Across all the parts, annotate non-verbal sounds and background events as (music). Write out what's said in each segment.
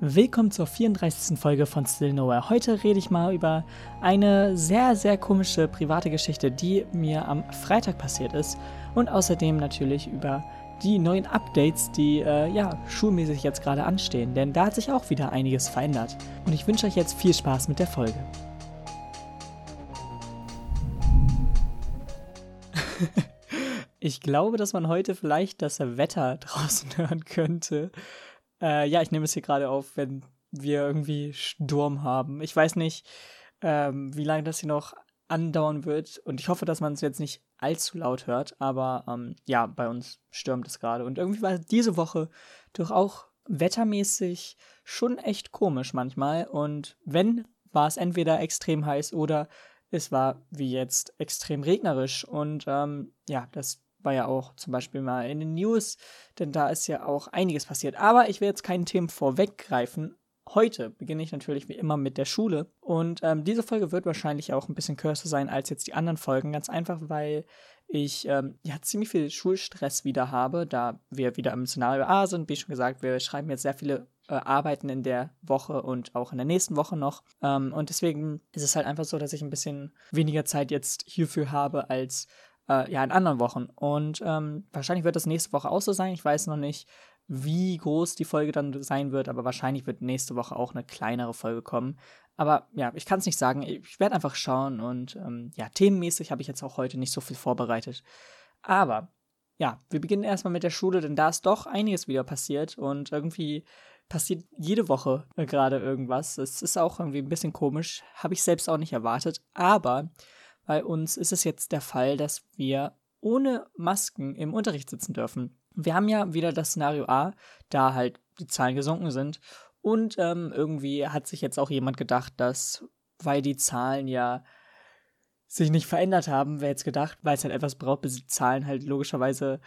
Willkommen zur 34. Folge von Still Nowhere. Heute rede ich mal über eine sehr, sehr komische private Geschichte, die mir am Freitag passiert ist. Und außerdem natürlich über die neuen Updates, die äh, ja schulmäßig jetzt gerade anstehen. Denn da hat sich auch wieder einiges verändert. Und ich wünsche euch jetzt viel Spaß mit der Folge. (laughs) ich glaube, dass man heute vielleicht das Wetter (laughs) draußen hören könnte. Äh, ja, ich nehme es hier gerade auf, wenn wir irgendwie Sturm haben. Ich weiß nicht, ähm, wie lange das hier noch andauern wird. Und ich hoffe, dass man es jetzt nicht allzu laut hört. Aber ähm, ja, bei uns stürmt es gerade. Und irgendwie war diese Woche doch auch wettermäßig schon echt komisch manchmal. Und wenn, war es entweder extrem heiß oder es war wie jetzt extrem regnerisch. Und ähm, ja, das war ja auch zum Beispiel mal in den News, denn da ist ja auch einiges passiert. Aber ich will jetzt keinen Themen vorweggreifen. Heute beginne ich natürlich wie immer mit der Schule. Und ähm, diese Folge wird wahrscheinlich auch ein bisschen kürzer sein als jetzt die anderen Folgen. Ganz einfach, weil ich ähm, ja ziemlich viel Schulstress wieder habe, da wir wieder im Szenario A sind. Wie schon gesagt, wir schreiben jetzt sehr viele äh, Arbeiten in der Woche und auch in der nächsten Woche noch. Ähm, und deswegen ist es halt einfach so, dass ich ein bisschen weniger Zeit jetzt hierfür habe als äh, ja, in anderen Wochen. Und ähm, wahrscheinlich wird das nächste Woche auch so sein. Ich weiß noch nicht, wie groß die Folge dann sein wird, aber wahrscheinlich wird nächste Woche auch eine kleinere Folge kommen. Aber ja, ich kann es nicht sagen. Ich werde einfach schauen und ähm, ja, themenmäßig habe ich jetzt auch heute nicht so viel vorbereitet. Aber ja, wir beginnen erstmal mit der Schule, denn da ist doch einiges wieder passiert und irgendwie passiert jede Woche gerade irgendwas. Es ist auch irgendwie ein bisschen komisch, habe ich selbst auch nicht erwartet, aber bei uns ist es jetzt der Fall, dass wir ohne Masken im Unterricht sitzen dürfen. Wir haben ja wieder das Szenario A, da halt die Zahlen gesunken sind. Und ähm, irgendwie hat sich jetzt auch jemand gedacht, dass, weil die Zahlen ja sich nicht verändert haben, wäre jetzt gedacht, weil es halt etwas braucht, bis die Zahlen halt logischerweise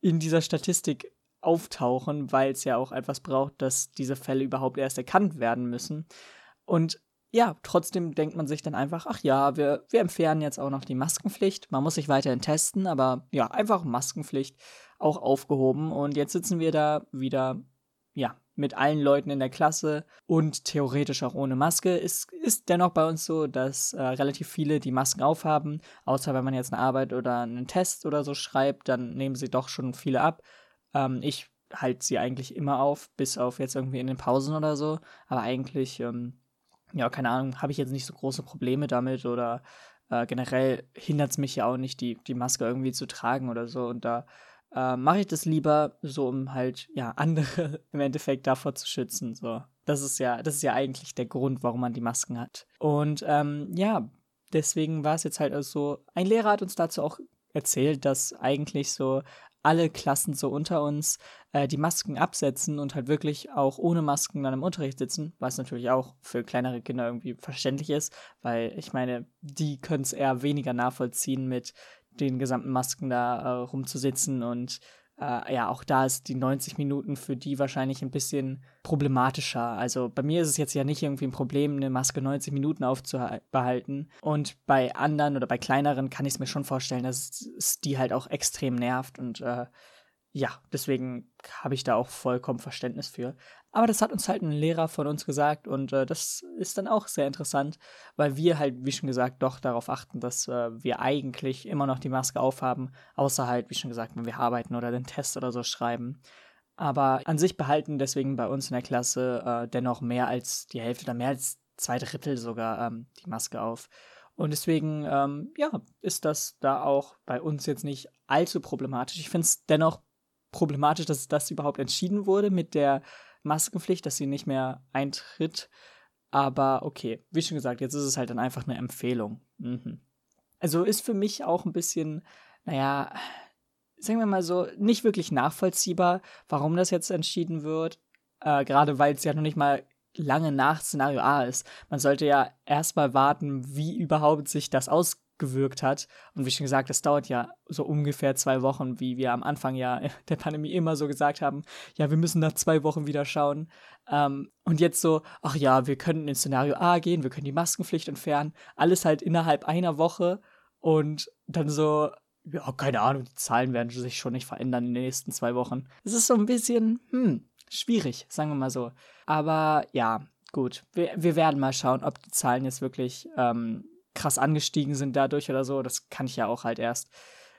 in dieser Statistik auftauchen, weil es ja auch etwas braucht, dass diese Fälle überhaupt erst erkannt werden müssen. Und ja, trotzdem denkt man sich dann einfach, ach ja, wir, wir entfernen jetzt auch noch die Maskenpflicht. Man muss sich weiterhin testen, aber ja, einfach Maskenpflicht auch aufgehoben. Und jetzt sitzen wir da wieder, ja, mit allen Leuten in der Klasse und theoretisch auch ohne Maske. Es ist dennoch bei uns so, dass äh, relativ viele die Masken aufhaben, außer wenn man jetzt eine Arbeit oder einen Test oder so schreibt, dann nehmen sie doch schon viele ab. Ähm, ich halte sie eigentlich immer auf, bis auf jetzt irgendwie in den Pausen oder so. Aber eigentlich ähm, ja, keine Ahnung, habe ich jetzt nicht so große Probleme damit oder äh, generell hindert es mich ja auch nicht, die, die Maske irgendwie zu tragen oder so. Und da äh, mache ich das lieber so, um halt, ja, (laughs) andere im Endeffekt davor zu schützen. So. Das ist ja, das ist ja eigentlich der Grund, warum man die Masken hat. Und ähm, ja, deswegen war es jetzt halt so, ein Lehrer hat uns dazu auch erzählt, dass eigentlich so alle Klassen so unter uns äh, die Masken absetzen und halt wirklich auch ohne Masken dann im Unterricht sitzen, was natürlich auch für kleinere Kinder irgendwie verständlich ist, weil ich meine, die können es eher weniger nachvollziehen mit den gesamten Masken da äh, rumzusitzen und äh, ja, auch da ist die 90 Minuten für die wahrscheinlich ein bisschen problematischer. Also bei mir ist es jetzt ja nicht irgendwie ein Problem, eine Maske 90 Minuten aufzubehalten. Und bei anderen oder bei kleineren kann ich es mir schon vorstellen, dass es die halt auch extrem nervt und äh, ja, deswegen habe ich da auch vollkommen Verständnis für. Aber das hat uns halt ein Lehrer von uns gesagt und äh, das ist dann auch sehr interessant, weil wir halt, wie schon gesagt, doch darauf achten, dass äh, wir eigentlich immer noch die Maske aufhaben, außer halt, wie schon gesagt, wenn wir arbeiten oder den Test oder so schreiben. Aber an sich behalten deswegen bei uns in der Klasse äh, dennoch mehr als die Hälfte oder mehr als zwei Drittel sogar ähm, die Maske auf. Und deswegen, ähm, ja, ist das da auch bei uns jetzt nicht allzu problematisch. Ich finde es dennoch problematisch, dass das überhaupt entschieden wurde mit der Maskenpflicht, dass sie nicht mehr eintritt. Aber okay, wie schon gesagt, jetzt ist es halt dann einfach eine Empfehlung. Mhm. Also ist für mich auch ein bisschen, naja, sagen wir mal so, nicht wirklich nachvollziehbar, warum das jetzt entschieden wird. Äh, Gerade weil es ja noch nicht mal lange nach Szenario A ist. Man sollte ja erstmal warten, wie überhaupt sich das aus gewirkt hat. Und wie schon gesagt, das dauert ja so ungefähr zwei Wochen, wie wir am Anfang ja (laughs) der Pandemie immer so gesagt haben, ja, wir müssen nach zwei Wochen wieder schauen. Ähm, und jetzt so, ach ja, wir können in Szenario A gehen, wir können die Maskenpflicht entfernen, alles halt innerhalb einer Woche und dann so, ja, keine Ahnung, die Zahlen werden sich schon nicht verändern in den nächsten zwei Wochen. Es ist so ein bisschen, hm, schwierig, sagen wir mal so. Aber ja, gut. Wir, wir werden mal schauen, ob die Zahlen jetzt wirklich ähm, krass angestiegen sind dadurch oder so. Das kann ich ja auch halt erst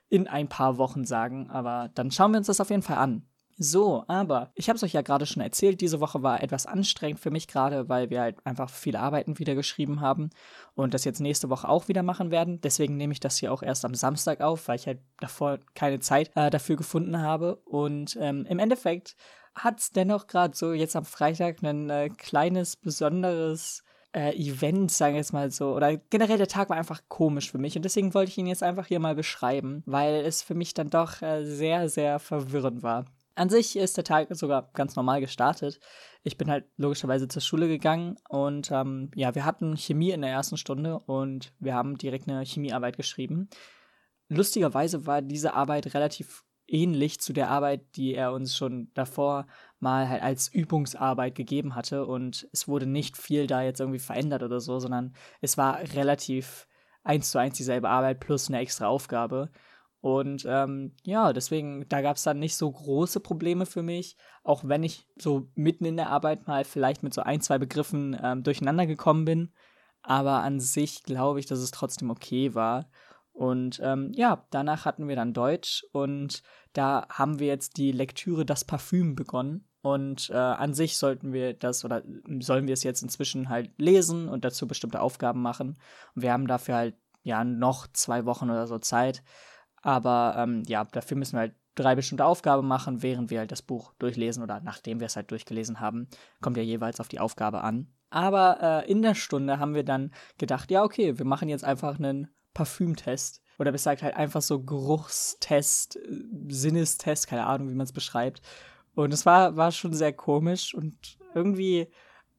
in ein paar Wochen sagen. Aber dann schauen wir uns das auf jeden Fall an. So, aber ich habe es euch ja gerade schon erzählt, diese Woche war etwas anstrengend für mich gerade, weil wir halt einfach viele Arbeiten wieder geschrieben haben und das jetzt nächste Woche auch wieder machen werden. Deswegen nehme ich das hier auch erst am Samstag auf, weil ich halt davor keine Zeit äh, dafür gefunden habe. Und ähm, im Endeffekt hat es dennoch gerade so jetzt am Freitag ein äh, kleines, besonderes äh, Event, sagen wir jetzt mal so, oder generell der Tag war einfach komisch für mich und deswegen wollte ich ihn jetzt einfach hier mal beschreiben, weil es für mich dann doch äh, sehr, sehr verwirrend war. An sich ist der Tag sogar ganz normal gestartet. Ich bin halt logischerweise zur Schule gegangen und ähm, ja, wir hatten Chemie in der ersten Stunde und wir haben direkt eine Chemiearbeit geschrieben. Lustigerweise war diese Arbeit relativ ähnlich zu der Arbeit, die er uns schon davor mal halt als Übungsarbeit gegeben hatte und es wurde nicht viel da jetzt irgendwie verändert oder so, sondern es war relativ eins zu eins dieselbe Arbeit plus eine extra Aufgabe. Und ähm, ja, deswegen, da gab es dann nicht so große Probleme für mich, auch wenn ich so mitten in der Arbeit mal vielleicht mit so ein, zwei Begriffen ähm, durcheinander gekommen bin. Aber an sich glaube ich, dass es trotzdem okay war. Und ähm, ja, danach hatten wir dann Deutsch und da haben wir jetzt die Lektüre Das Parfüm begonnen. Und äh, an sich sollten wir das oder sollen wir es jetzt inzwischen halt lesen und dazu bestimmte Aufgaben machen. Und wir haben dafür halt ja noch zwei Wochen oder so Zeit. Aber ähm, ja, dafür müssen wir halt drei bestimmte Aufgaben machen, während wir halt das Buch durchlesen oder nachdem wir es halt durchgelesen haben, kommt ja jeweils auf die Aufgabe an. Aber äh, in der Stunde haben wir dann gedacht, ja, okay, wir machen jetzt einfach einen Parfümtest. Oder besser halt einfach so Geruchstest, äh, Sinnestest, keine Ahnung, wie man es beschreibt. Und es war, war schon sehr komisch und irgendwie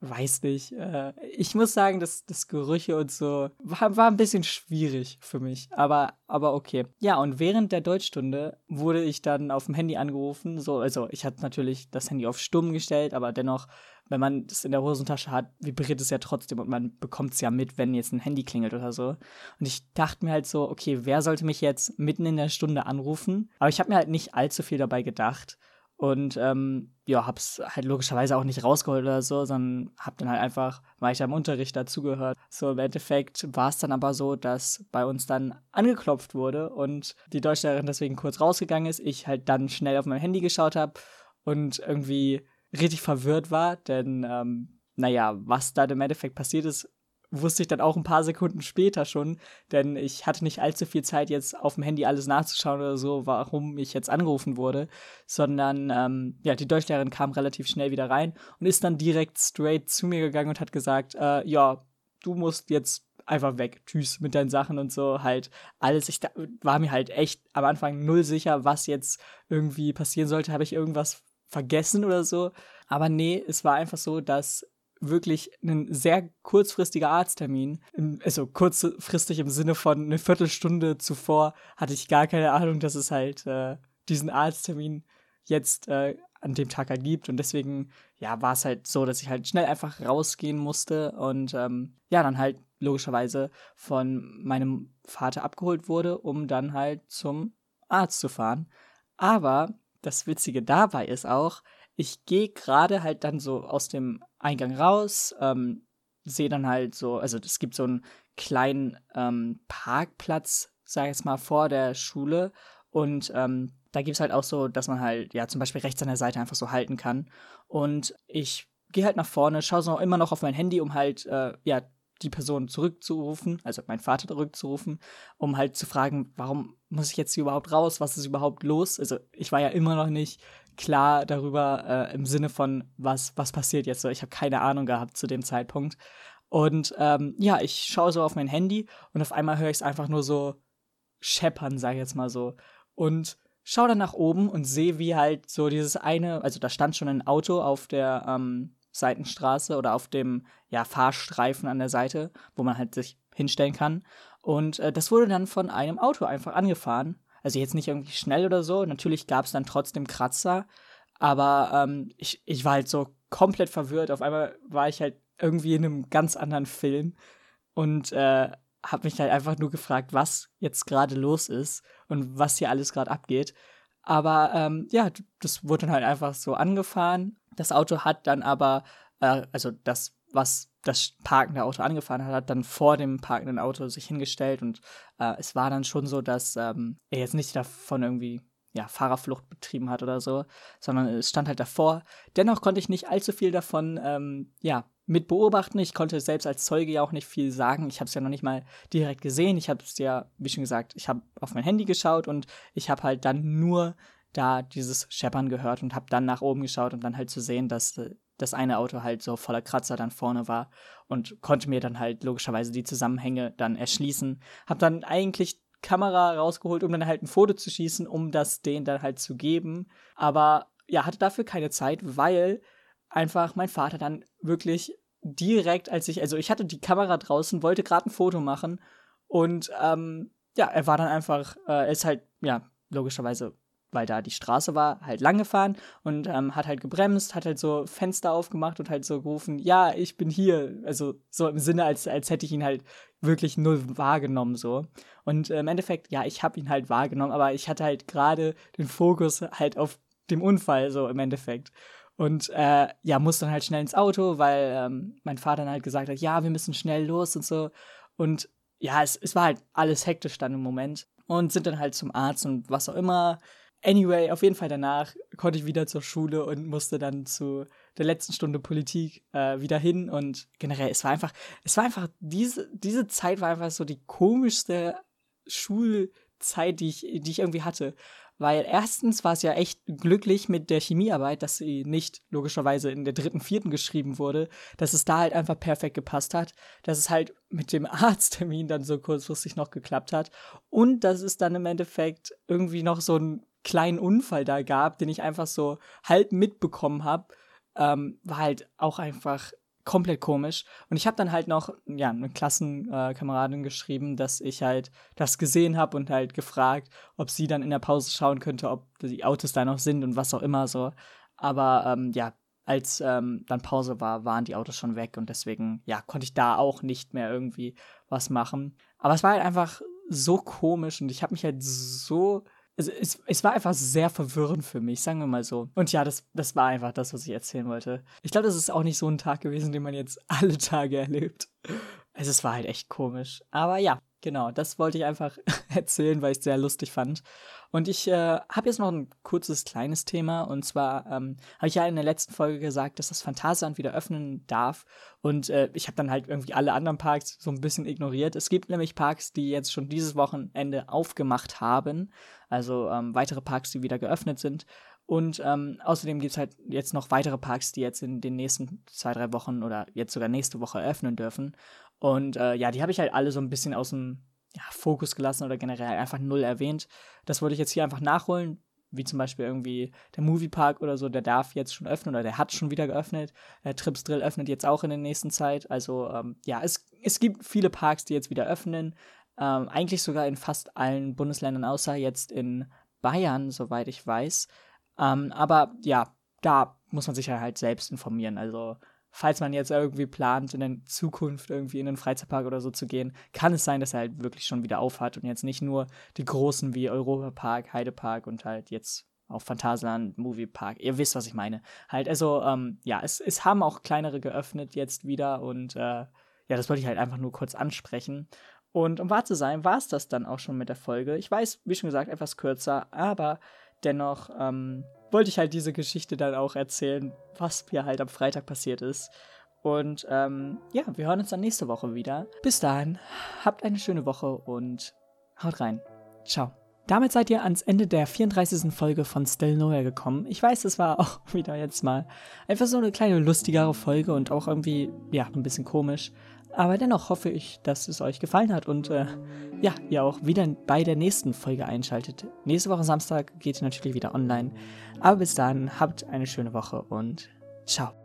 weiß nicht. Äh, ich muss sagen, dass das Gerüche und so war, war ein bisschen schwierig für mich, aber, aber okay. Ja, und während der Deutschstunde wurde ich dann auf dem Handy angerufen. So, also ich hatte natürlich das Handy auf stumm gestellt, aber dennoch, wenn man das in der Hosentasche hat, vibriert es ja trotzdem und man bekommt es ja mit, wenn jetzt ein Handy klingelt oder so. Und ich dachte mir halt so, okay, wer sollte mich jetzt mitten in der Stunde anrufen? Aber ich habe mir halt nicht allzu viel dabei gedacht. Und ähm, ja, hab's halt logischerweise auch nicht rausgeholt oder so, sondern hab dann halt einfach weiter im Unterricht dazugehört. So im Endeffekt war es dann aber so, dass bei uns dann angeklopft wurde und die Deutschlehrerin deswegen kurz rausgegangen ist. Ich halt dann schnell auf mein Handy geschaut habe und irgendwie richtig verwirrt war, denn ähm, naja, was da im Endeffekt passiert ist, wusste ich dann auch ein paar Sekunden später schon, denn ich hatte nicht allzu viel Zeit, jetzt auf dem Handy alles nachzuschauen oder so, warum ich jetzt angerufen wurde, sondern ähm, ja, die Deutschlehrerin kam relativ schnell wieder rein und ist dann direkt straight zu mir gegangen und hat gesagt, äh, ja, du musst jetzt einfach weg, tschüss mit deinen Sachen und so, halt alles. Ich da, war mir halt echt am Anfang null sicher, was jetzt irgendwie passieren sollte. Habe ich irgendwas vergessen oder so? Aber nee, es war einfach so, dass wirklich ein sehr kurzfristiger Arzttermin. Also kurzfristig im Sinne von eine Viertelstunde zuvor hatte ich gar keine Ahnung, dass es halt äh, diesen Arzttermin jetzt äh, an dem Tag ergibt. Und deswegen, ja, war es halt so, dass ich halt schnell einfach rausgehen musste und ähm, ja, dann halt logischerweise von meinem Vater abgeholt wurde, um dann halt zum Arzt zu fahren. Aber das Witzige dabei ist auch, ich gehe gerade halt dann so aus dem Eingang raus, ähm, sehe dann halt so, also es gibt so einen kleinen ähm, Parkplatz, sag ich jetzt mal, vor der Schule und ähm, da gibt es halt auch so, dass man halt, ja, zum Beispiel rechts an der Seite einfach so halten kann. Und ich gehe halt nach vorne, schaue so immer noch auf mein Handy, um halt, äh, ja, die Person zurückzurufen, also meinen Vater zurückzurufen, um halt zu fragen, warum muss ich jetzt hier überhaupt raus, was ist überhaupt los? Also ich war ja immer noch nicht klar darüber äh, im Sinne von, was, was passiert jetzt so. Ich habe keine Ahnung gehabt zu dem Zeitpunkt. Und ähm, ja, ich schaue so auf mein Handy und auf einmal höre ich es einfach nur so scheppern, sage ich jetzt mal so. Und schaue dann nach oben und sehe, wie halt so dieses eine, also da stand schon ein Auto auf der ähm, Seitenstraße oder auf dem ja, Fahrstreifen an der Seite, wo man halt sich hinstellen kann. Und äh, das wurde dann von einem Auto einfach angefahren. Also jetzt nicht irgendwie schnell oder so. Natürlich gab es dann trotzdem Kratzer. Aber ähm, ich, ich war halt so komplett verwirrt. Auf einmal war ich halt irgendwie in einem ganz anderen Film und äh, habe mich halt einfach nur gefragt, was jetzt gerade los ist und was hier alles gerade abgeht. Aber ähm, ja, das wurde dann halt einfach so angefahren. Das Auto hat dann aber, äh, also das, was das parkende Auto angefahren hat, hat dann vor dem parkenden Auto sich hingestellt und äh, es war dann schon so, dass ähm, er jetzt nicht davon irgendwie ja, Fahrerflucht betrieben hat oder so, sondern es stand halt davor. Dennoch konnte ich nicht allzu viel davon, ähm, ja, mit beobachten. Ich konnte selbst als Zeuge ja auch nicht viel sagen. Ich habe es ja noch nicht mal direkt gesehen. Ich habe es ja, wie schon gesagt, ich habe auf mein Handy geschaut und ich habe halt dann nur da dieses Scheppern gehört und habe dann nach oben geschaut, um dann halt zu sehen, dass äh, das eine Auto halt so voller Kratzer dann vorne war und konnte mir dann halt logischerweise die Zusammenhänge dann erschließen. Hab dann eigentlich Kamera rausgeholt, um dann halt ein Foto zu schießen, um das denen dann halt zu geben. Aber ja, hatte dafür keine Zeit, weil einfach mein Vater dann wirklich direkt, als ich, also ich hatte die Kamera draußen, wollte gerade ein Foto machen und ähm, ja, er war dann einfach, äh, ist halt, ja, logischerweise weil da die Straße war, halt lang gefahren und ähm, hat halt gebremst, hat halt so Fenster aufgemacht und halt so gerufen, ja, ich bin hier. Also so im Sinne, als, als hätte ich ihn halt wirklich null wahrgenommen so. Und äh, im Endeffekt, ja, ich habe ihn halt wahrgenommen, aber ich hatte halt gerade den Fokus halt auf dem Unfall so im Endeffekt. Und äh, ja, musste dann halt schnell ins Auto, weil ähm, mein Vater dann halt gesagt hat, ja, wir müssen schnell los und so. Und ja, es, es war halt alles hektisch dann im Moment. Und sind dann halt zum Arzt und was auch immer. Anyway, auf jeden Fall danach konnte ich wieder zur Schule und musste dann zu der letzten Stunde Politik äh, wieder hin und generell, es war einfach, es war einfach, diese, diese Zeit war einfach so die komischste Schulzeit, die ich, die ich irgendwie hatte. Weil erstens war es ja echt glücklich mit der Chemiearbeit, dass sie nicht logischerweise in der dritten, vierten geschrieben wurde, dass es da halt einfach perfekt gepasst hat, dass es halt mit dem (laughs) Arzttermin dann so kurzfristig noch geklappt hat und dass es dann im Endeffekt irgendwie noch so ein kleinen Unfall da gab, den ich einfach so halb mitbekommen habe, ähm, war halt auch einfach komplett komisch. Und ich habe dann halt noch, ja, eine Klassenkameradin äh, geschrieben, dass ich halt das gesehen habe und halt gefragt, ob sie dann in der Pause schauen könnte, ob die Autos da noch sind und was auch immer so. Aber ähm, ja, als ähm, dann Pause war, waren die Autos schon weg und deswegen, ja, konnte ich da auch nicht mehr irgendwie was machen. Aber es war halt einfach so komisch und ich habe mich halt so also es, es war einfach sehr verwirrend für mich, sagen wir mal so. Und ja, das, das war einfach das, was ich erzählen wollte. Ich glaube, das ist auch nicht so ein Tag gewesen, den man jetzt (laughs) alle Tage erlebt. Also es war halt echt komisch. Aber ja, genau, das wollte ich einfach (laughs) erzählen, weil ich es sehr lustig fand. Und ich äh, habe jetzt noch ein kurzes, kleines Thema. Und zwar ähm, habe ich ja in der letzten Folge gesagt, dass das Phantasialand wieder öffnen darf. Und äh, ich habe dann halt irgendwie alle anderen Parks so ein bisschen ignoriert. Es gibt nämlich Parks, die jetzt schon dieses Wochenende aufgemacht haben. Also ähm, weitere Parks, die wieder geöffnet sind. Und ähm, außerdem gibt es halt jetzt noch weitere Parks, die jetzt in den nächsten zwei, drei Wochen oder jetzt sogar nächste Woche eröffnen dürfen. Und äh, ja, die habe ich halt alle so ein bisschen aus dem ja, Fokus gelassen oder generell einfach null erwähnt. Das wollte ich jetzt hier einfach nachholen, wie zum Beispiel irgendwie der Moviepark oder so, der darf jetzt schon öffnen oder der hat schon wieder geöffnet. Äh, Trips Drill öffnet jetzt auch in der nächsten Zeit. Also ähm, ja, es, es gibt viele Parks, die jetzt wieder öffnen. Ähm, eigentlich sogar in fast allen Bundesländern, außer jetzt in Bayern, soweit ich weiß. Ähm, aber ja, da muss man sich ja halt selbst informieren. Also falls man jetzt irgendwie plant, in der Zukunft irgendwie in einen Freizeitpark oder so zu gehen, kann es sein, dass er halt wirklich schon wieder aufhat und jetzt nicht nur die großen wie Europapark, Heidepark und halt jetzt auch Phantasialand, Moviepark. Ihr wisst, was ich meine. Halt, also, ähm, ja, es, es haben auch kleinere geöffnet jetzt wieder und äh, ja, das wollte ich halt einfach nur kurz ansprechen. Und um wahr zu sein, war es das dann auch schon mit der Folge. Ich weiß, wie schon gesagt, etwas kürzer, aber dennoch ähm, wollte ich halt diese Geschichte dann auch erzählen, was mir halt am Freitag passiert ist. Und ähm, ja, wir hören uns dann nächste Woche wieder. Bis dahin, habt eine schöne Woche und haut rein. Ciao. Damit seid ihr ans Ende der 34. Folge von Still Nowhere gekommen. Ich weiß, es war (laughs) auch wieder jetzt mal einfach so eine kleine lustigere Folge und auch irgendwie, ja, ein bisschen komisch. Aber dennoch hoffe ich, dass es euch gefallen hat und äh, ja, ihr auch wieder bei der nächsten Folge einschaltet. Nächste Woche Samstag geht natürlich wieder online. Aber bis dann, habt eine schöne Woche und ciao.